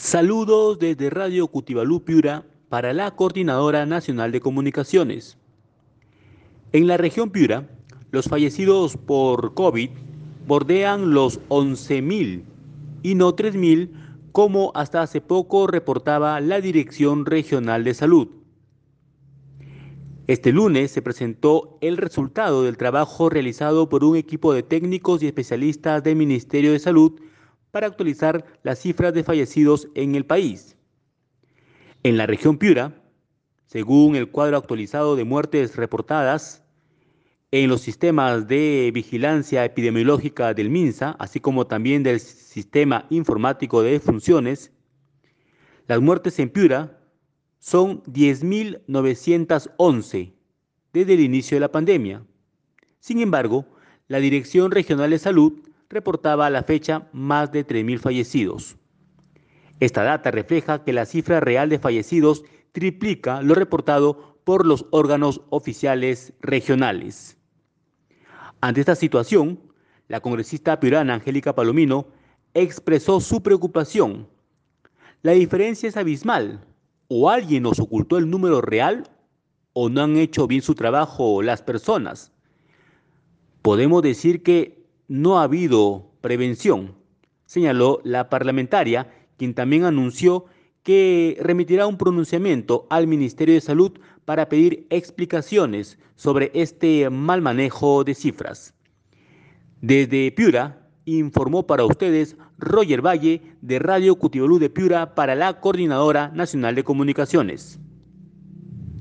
Saludos desde Radio Cutibalú Piura para la Coordinadora Nacional de Comunicaciones. En la región Piura, los fallecidos por COVID bordean los 11.000 y no 3.000 como hasta hace poco reportaba la Dirección Regional de Salud. Este lunes se presentó el resultado del trabajo realizado por un equipo de técnicos y especialistas del Ministerio de Salud para actualizar las cifras de fallecidos en el país. En la región Piura, según el cuadro actualizado de muertes reportadas en los sistemas de vigilancia epidemiológica del MINSA, así como también del sistema informático de funciones, las muertes en Piura son 10.911 desde el inicio de la pandemia. Sin embargo, la Dirección Regional de Salud reportaba a la fecha más de 3.000 fallecidos. Esta data refleja que la cifra real de fallecidos triplica lo reportado por los órganos oficiales regionales. Ante esta situación, la congresista piurana Angélica Palomino expresó su preocupación. La diferencia es abismal. O alguien nos ocultó el número real o no han hecho bien su trabajo las personas. Podemos decir que no ha habido prevención, señaló la parlamentaria, quien también anunció que remitirá un pronunciamiento al Ministerio de Salud para pedir explicaciones sobre este mal manejo de cifras. Desde Piura, informó para ustedes Roger Valle de Radio Cutibolú de Piura para la Coordinadora Nacional de Comunicaciones.